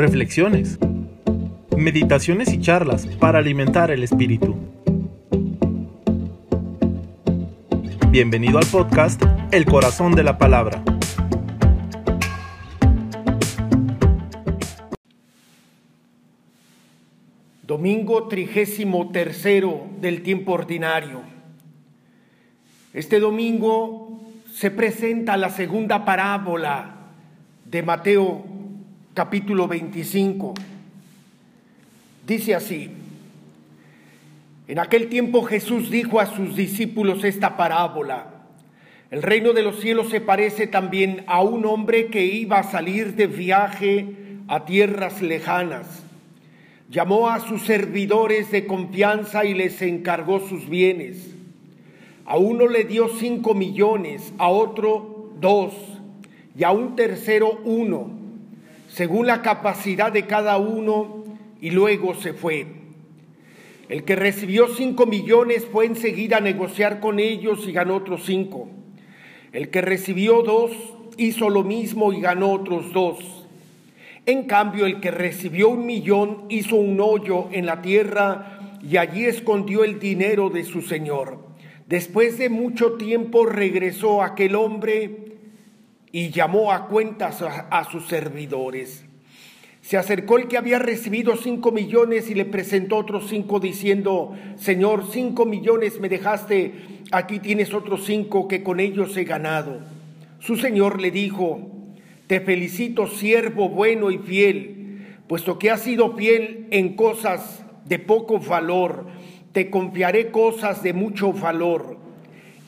reflexiones, meditaciones y charlas para alimentar el espíritu. Bienvenido al podcast El Corazón de la Palabra. Domingo trigésimo tercero del tiempo ordinario. Este domingo se presenta la segunda parábola de Mateo capítulo 25. Dice así, en aquel tiempo Jesús dijo a sus discípulos esta parábola, el reino de los cielos se parece también a un hombre que iba a salir de viaje a tierras lejanas. Llamó a sus servidores de confianza y les encargó sus bienes. A uno le dio cinco millones, a otro dos y a un tercero uno según la capacidad de cada uno, y luego se fue. El que recibió cinco millones fue enseguida a negociar con ellos y ganó otros cinco. El que recibió dos hizo lo mismo y ganó otros dos. En cambio, el que recibió un millón hizo un hoyo en la tierra y allí escondió el dinero de su señor. Después de mucho tiempo regresó aquel hombre y llamó a cuentas a, sus servidores. Se acercó el que había recibido cinco millones y le presentó otros cinco diciendo, Señor, cinco millones me dejaste, aquí tienes otros cinco que con ellos he ganado. Su Señor le dijo, Te felicito, siervo bueno y fiel, puesto que has sido fiel en cosas de poco valor, te confiaré cosas de mucho valor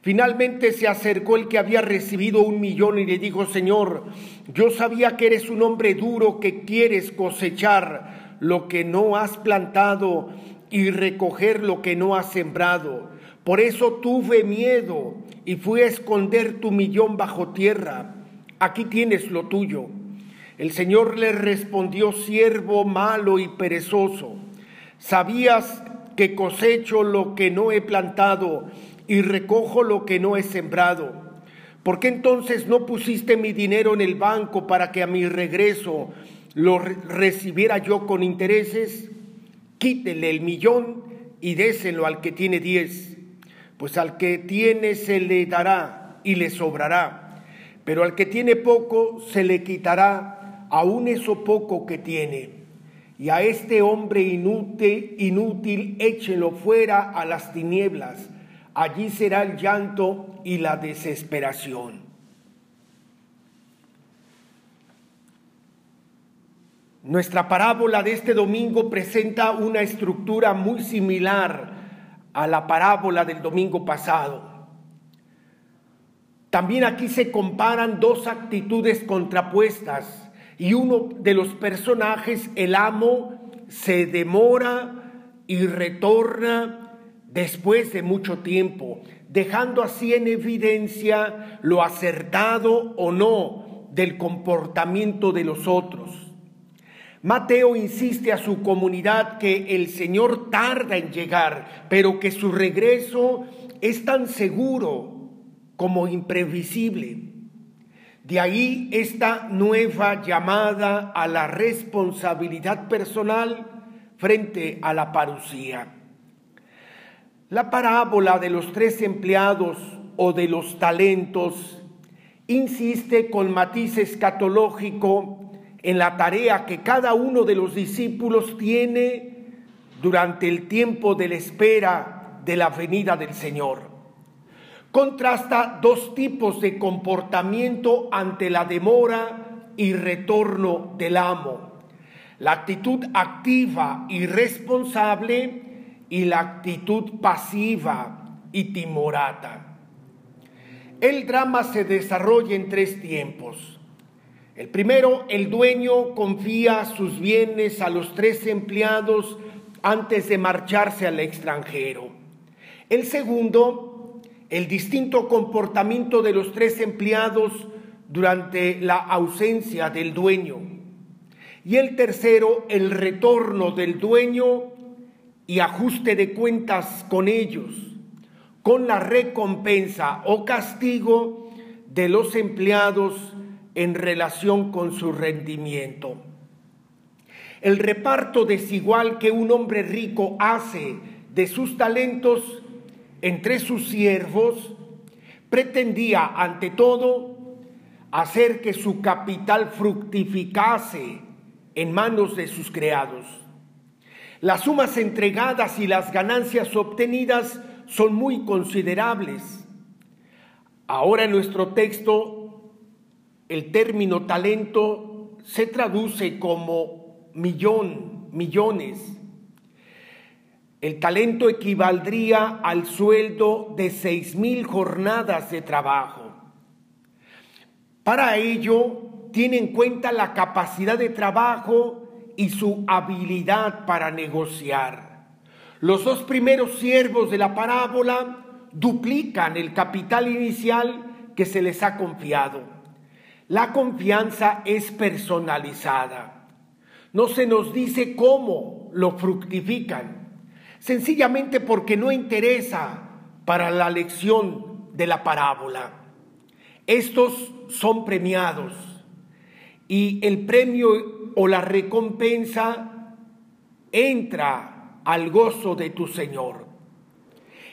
Finalmente se acercó el que había recibido un millón y le dijo, Señor, yo sabía que eres un hombre duro que quieres cosechar lo que no has plantado y recoger lo que no has sembrado. Por eso tuve miedo y fui a esconder tu millón bajo tierra. Aquí tienes lo tuyo. El Señor le respondió, siervo malo y perezoso. Sabías que cosecho lo que no he plantado y recojo lo que no he sembrado. ¿Por qué entonces no pusiste mi dinero en el banco para que a mi regreso lo recibiera yo con intereses? Quítele el millón y déselo al que tiene diez, pues al que tiene se le dará y le sobrará, pero al que tiene poco se le quitará aún eso poco que tiene. Y a este hombre inútil, inútil échelo fuera a las tinieblas allí será el llanto y la desesperación. Nuestra parábola de este domingo presenta una estructura muy similar a la parábola del domingo pasado. También aquí se comparan dos actitudes contrapuestas y uno de los personajes, el amo, se demora y retorna después de mucho tiempo, dejando así en evidencia lo acertado o no del comportamiento de los otros. Mateo insiste a su comunidad que el Señor tarda en llegar, pero que su regreso es tan seguro como imprevisible. De ahí esta nueva llamada a la responsabilidad personal frente a la parucía. La parábola de los tres empleados o de los talentos insiste con matiz escatológico en la tarea que cada uno de los discípulos tiene durante el tiempo de la espera de la venida del Señor. Contrasta dos tipos de comportamiento ante la demora y retorno del amo. La actitud activa y responsable y la actitud pasiva y timorata. El drama se desarrolla en tres tiempos. El primero, el dueño confía sus bienes a los tres empleados antes de marcharse al extranjero. El segundo, el distinto comportamiento de los tres empleados durante la ausencia del dueño. Y el tercero, el retorno del dueño y ajuste de cuentas con ellos, con la recompensa o castigo de los empleados en relación con su rendimiento. El reparto desigual que un hombre rico hace de sus talentos entre sus siervos pretendía ante todo hacer que su capital fructificase en manos de sus creados. Las sumas entregadas y las ganancias obtenidas son muy considerables. Ahora en nuestro texto el término talento se traduce como millón, millones. El talento equivaldría al sueldo de seis mil jornadas de trabajo. Para ello, tiene en cuenta la capacidad de trabajo y su habilidad para negociar. Los dos primeros siervos de la parábola duplican el capital inicial que se les ha confiado. La confianza es personalizada. No se nos dice cómo lo fructifican, sencillamente porque no interesa para la lección de la parábola. Estos son premiados y el premio o la recompensa entra al gozo de tu Señor.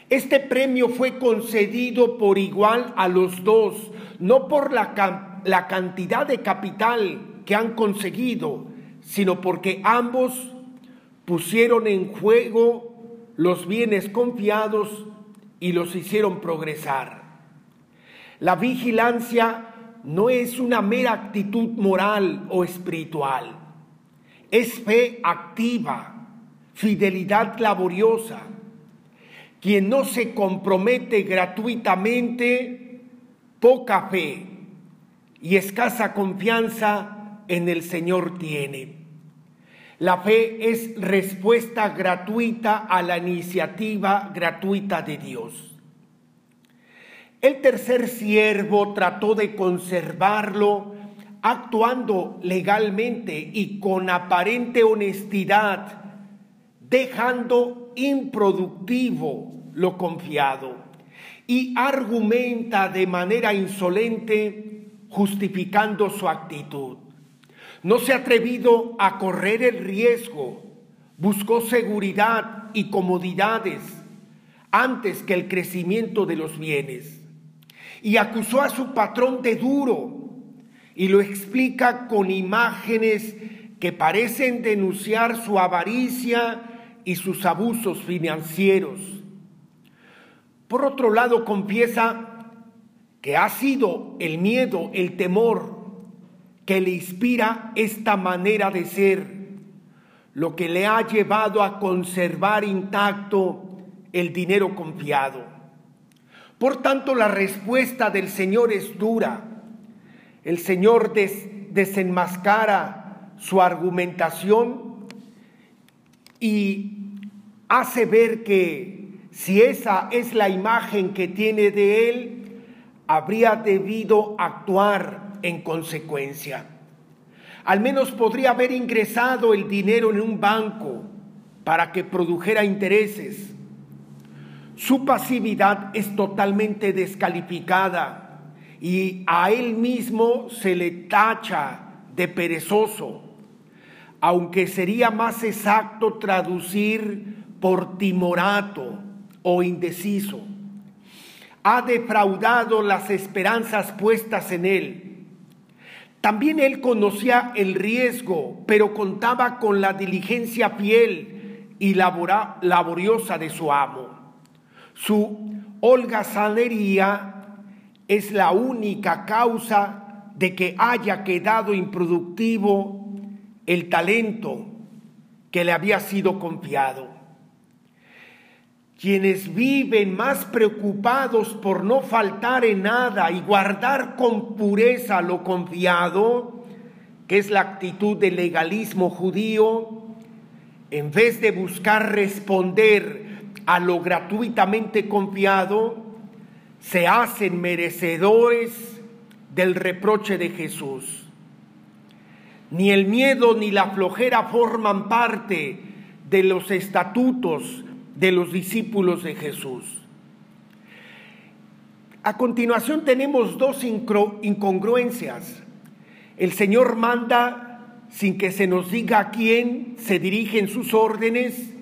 Este premio fue concedido por igual a los dos, no por la, la cantidad de capital que han conseguido, sino porque ambos pusieron en juego los bienes confiados y los hicieron progresar. La vigilancia no es una mera actitud moral o espiritual, es fe activa, fidelidad laboriosa. Quien no se compromete gratuitamente, poca fe y escasa confianza en el Señor tiene. La fe es respuesta gratuita a la iniciativa gratuita de Dios. El tercer siervo trató de conservarlo actuando legalmente y con aparente honestidad, dejando improductivo lo confiado y argumenta de manera insolente justificando su actitud. No se ha atrevido a correr el riesgo, buscó seguridad y comodidades antes que el crecimiento de los bienes y acusó a su patrón de duro y lo explica con imágenes que parecen denunciar su avaricia y sus abusos financieros. Por otro lado, confiesa que ha sido el miedo, el temor que le inspira esta manera de ser, lo que le ha llevado a conservar intacto el dinero confiado. Por tanto, la respuesta del Señor es dura. El Señor desenmascara su argumentación y hace ver que si esa es la imagen que tiene de Él, habría debido actuar en consecuencia. Al menos podría haber ingresado el dinero en un banco para que produjera intereses su pasividad es totalmente descalificada y a él mismo se le tacha de perezoso, aunque sería más exacto traducir por timorato o indeciso. Ha defraudado las esperanzas puestas en él. También él conocía el riesgo, pero contaba con la diligencia fiel y laboriosa de su amo. Su holgazanería es la única causa de que haya quedado improductivo el talento que le había sido confiado. Quienes viven más preocupados por no faltar en nada y guardar con pureza lo confiado, que es la actitud del legalismo judío, en vez de buscar responder a lo gratuitamente confiado, se hacen merecedores del reproche de Jesús. Ni el miedo ni la flojera forman parte de los estatutos de los discípulos de Jesús. A continuación tenemos dos incongruencias. El Señor manda sin que se nos diga a quién se dirigen sus órdenes,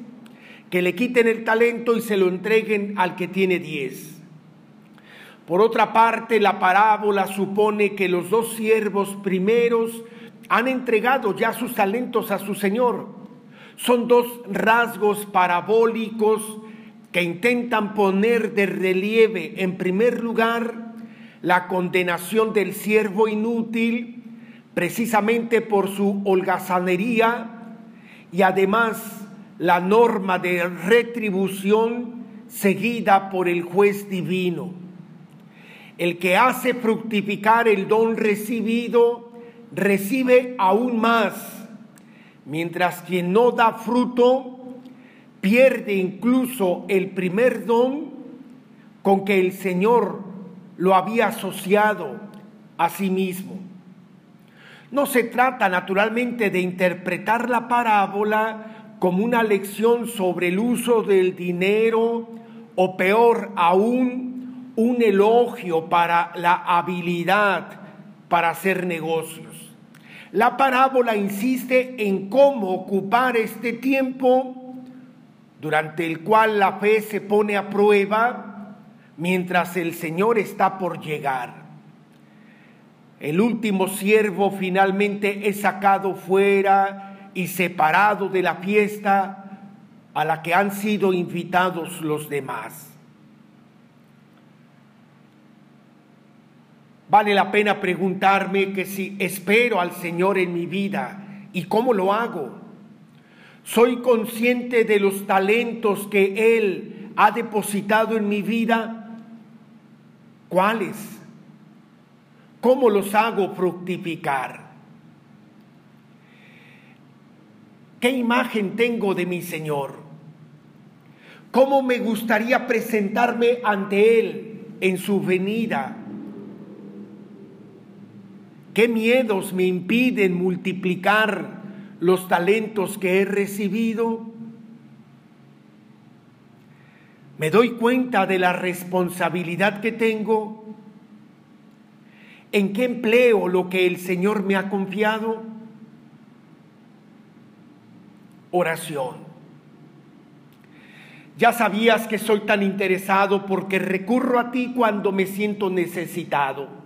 que le quiten el talento y se lo entreguen al que tiene diez. Por otra parte, la parábola supone que los dos siervos primeros han entregado ya sus talentos a su Señor. Son dos rasgos parabólicos que intentan poner de relieve, en primer lugar, la condenación del siervo inútil, precisamente por su holgazanería, y además la norma de retribución seguida por el juez divino. El que hace fructificar el don recibido recibe aún más, mientras quien no da fruto pierde incluso el primer don con que el Señor lo había asociado a sí mismo. No se trata naturalmente de interpretar la parábola como una lección sobre el uso del dinero o peor aún un elogio para la habilidad para hacer negocios. La parábola insiste en cómo ocupar este tiempo durante el cual la fe se pone a prueba mientras el Señor está por llegar. El último siervo finalmente es sacado fuera y separado de la fiesta a la que han sido invitados los demás. Vale la pena preguntarme que si espero al Señor en mi vida y cómo lo hago. Soy consciente de los talentos que Él ha depositado en mi vida. ¿Cuáles? ¿Cómo los hago fructificar? ¿Qué imagen tengo de mi Señor? ¿Cómo me gustaría presentarme ante Él en su venida? ¿Qué miedos me impiden multiplicar los talentos que he recibido? ¿Me doy cuenta de la responsabilidad que tengo? ¿En qué empleo lo que el Señor me ha confiado? Oración. Ya sabías que soy tan interesado porque recurro a ti cuando me siento necesitado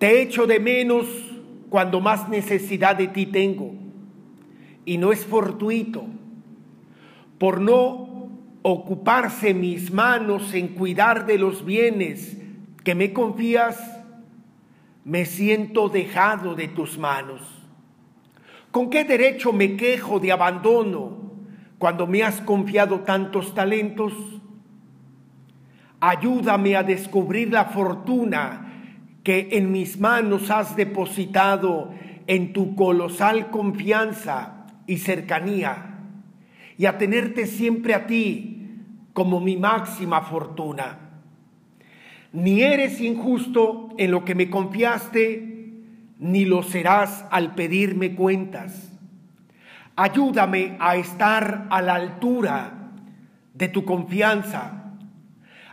te echo de menos cuando más necesidad de ti tengo. Y no es fortuito. Por no ocuparse mis manos en cuidar de los bienes que me confías, me siento dejado de tus manos. ¿Con qué derecho me quejo de abandono cuando me has confiado tantos talentos? Ayúdame a descubrir la fortuna que en mis manos has depositado en tu colosal confianza y cercanía, y a tenerte siempre a ti como mi máxima fortuna. Ni eres injusto en lo que me confiaste, ni lo serás al pedirme cuentas. Ayúdame a estar a la altura de tu confianza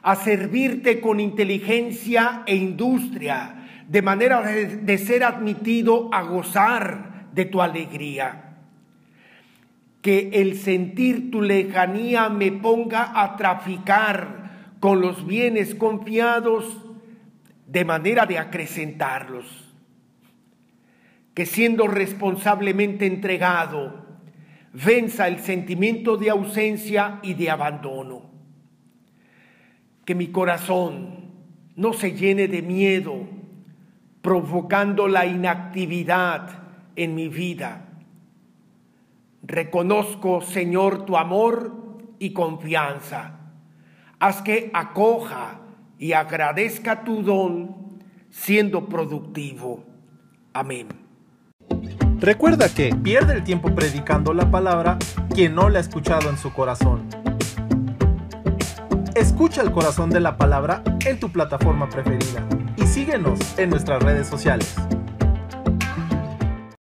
a servirte con inteligencia e industria, de manera de, ser admitido a gozar de tu alegría. Que el sentir tu lejanía me ponga a traficar con los bienes confiados de manera de acrecentarlos. Que siendo responsablemente entregado, venza el sentimiento de ausencia y de abandono que mi corazón no se llene de miedo, provocando la inactividad en mi vida. Reconozco, Señor, tu amor y confianza. Haz que acoja y agradezca tu don siendo productivo. Amén. Recuerda que pierde el tiempo predicando la palabra quien no la ha escuchado en su corazón. Escucha el corazón de la palabra en tu plataforma preferida y síguenos en nuestras redes sociales.